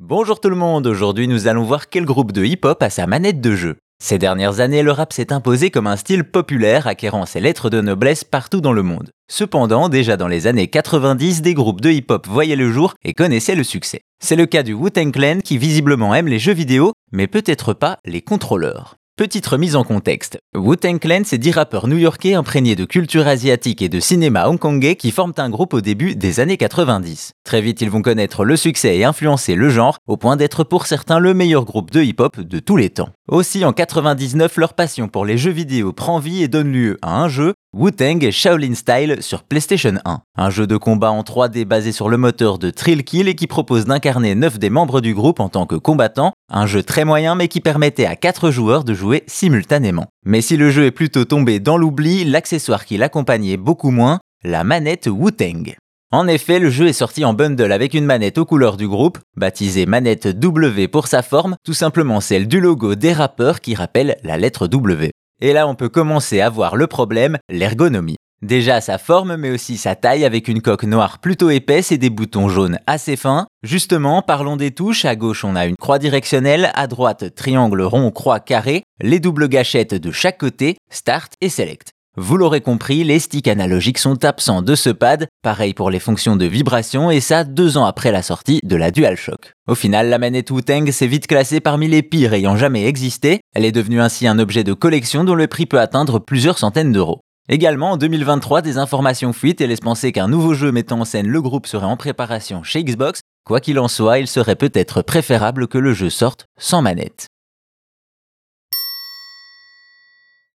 Bonjour tout le monde, aujourd'hui nous allons voir quel groupe de hip-hop a sa manette de jeu. Ces dernières années, le rap s'est imposé comme un style populaire, acquérant ses lettres de noblesse partout dans le monde. Cependant, déjà dans les années 90, des groupes de hip-hop voyaient le jour et connaissaient le succès. C'est le cas du Wu-Tang Clan qui visiblement aime les jeux vidéo, mais peut-être pas les contrôleurs. Petite remise en contexte. Wu-Tang Clan, c'est 10 rappeurs new-yorkais imprégnés de culture asiatique et de cinéma hongkongais qui forment un groupe au début des années 90. Très vite, ils vont connaître le succès et influencer le genre, au point d'être pour certains le meilleur groupe de hip-hop de tous les temps. Aussi, en 99, leur passion pour les jeux vidéo prend vie et donne lieu à un jeu, Wu-Tang Shaolin Style sur PlayStation 1. Un jeu de combat en 3D basé sur le moteur de Trill Kill et qui propose d'incarner 9 des membres du groupe en tant que combattants. Un jeu très moyen mais qui permettait à 4 joueurs de jouer simultanément. Mais si le jeu est plutôt tombé dans l'oubli, l'accessoire qui l'accompagnait beaucoup moins, la manette Wu-Tang. En effet, le jeu est sorti en bundle avec une manette aux couleurs du groupe, baptisée manette W pour sa forme, tout simplement celle du logo des rappeurs qui rappelle la lettre W. Et là, on peut commencer à voir le problème, l'ergonomie. Déjà sa forme, mais aussi sa taille avec une coque noire plutôt épaisse et des boutons jaunes assez fins. Justement, parlons des touches. À gauche, on a une croix directionnelle, à droite, triangle, rond, croix, carré, les doubles gâchettes de chaque côté, Start et Select. Vous l'aurez compris, les sticks analogiques sont absents de ce pad, pareil pour les fonctions de vibration et ça deux ans après la sortie de la DualShock. Au final, la manette Wu-Tang s'est vite classée parmi les pires ayant jamais existé, elle est devenue ainsi un objet de collection dont le prix peut atteindre plusieurs centaines d'euros. Également, en 2023, des informations fuitent et laissent penser qu'un nouveau jeu mettant en scène le groupe serait en préparation chez Xbox. Quoi qu'il en soit, il serait peut-être préférable que le jeu sorte sans manette.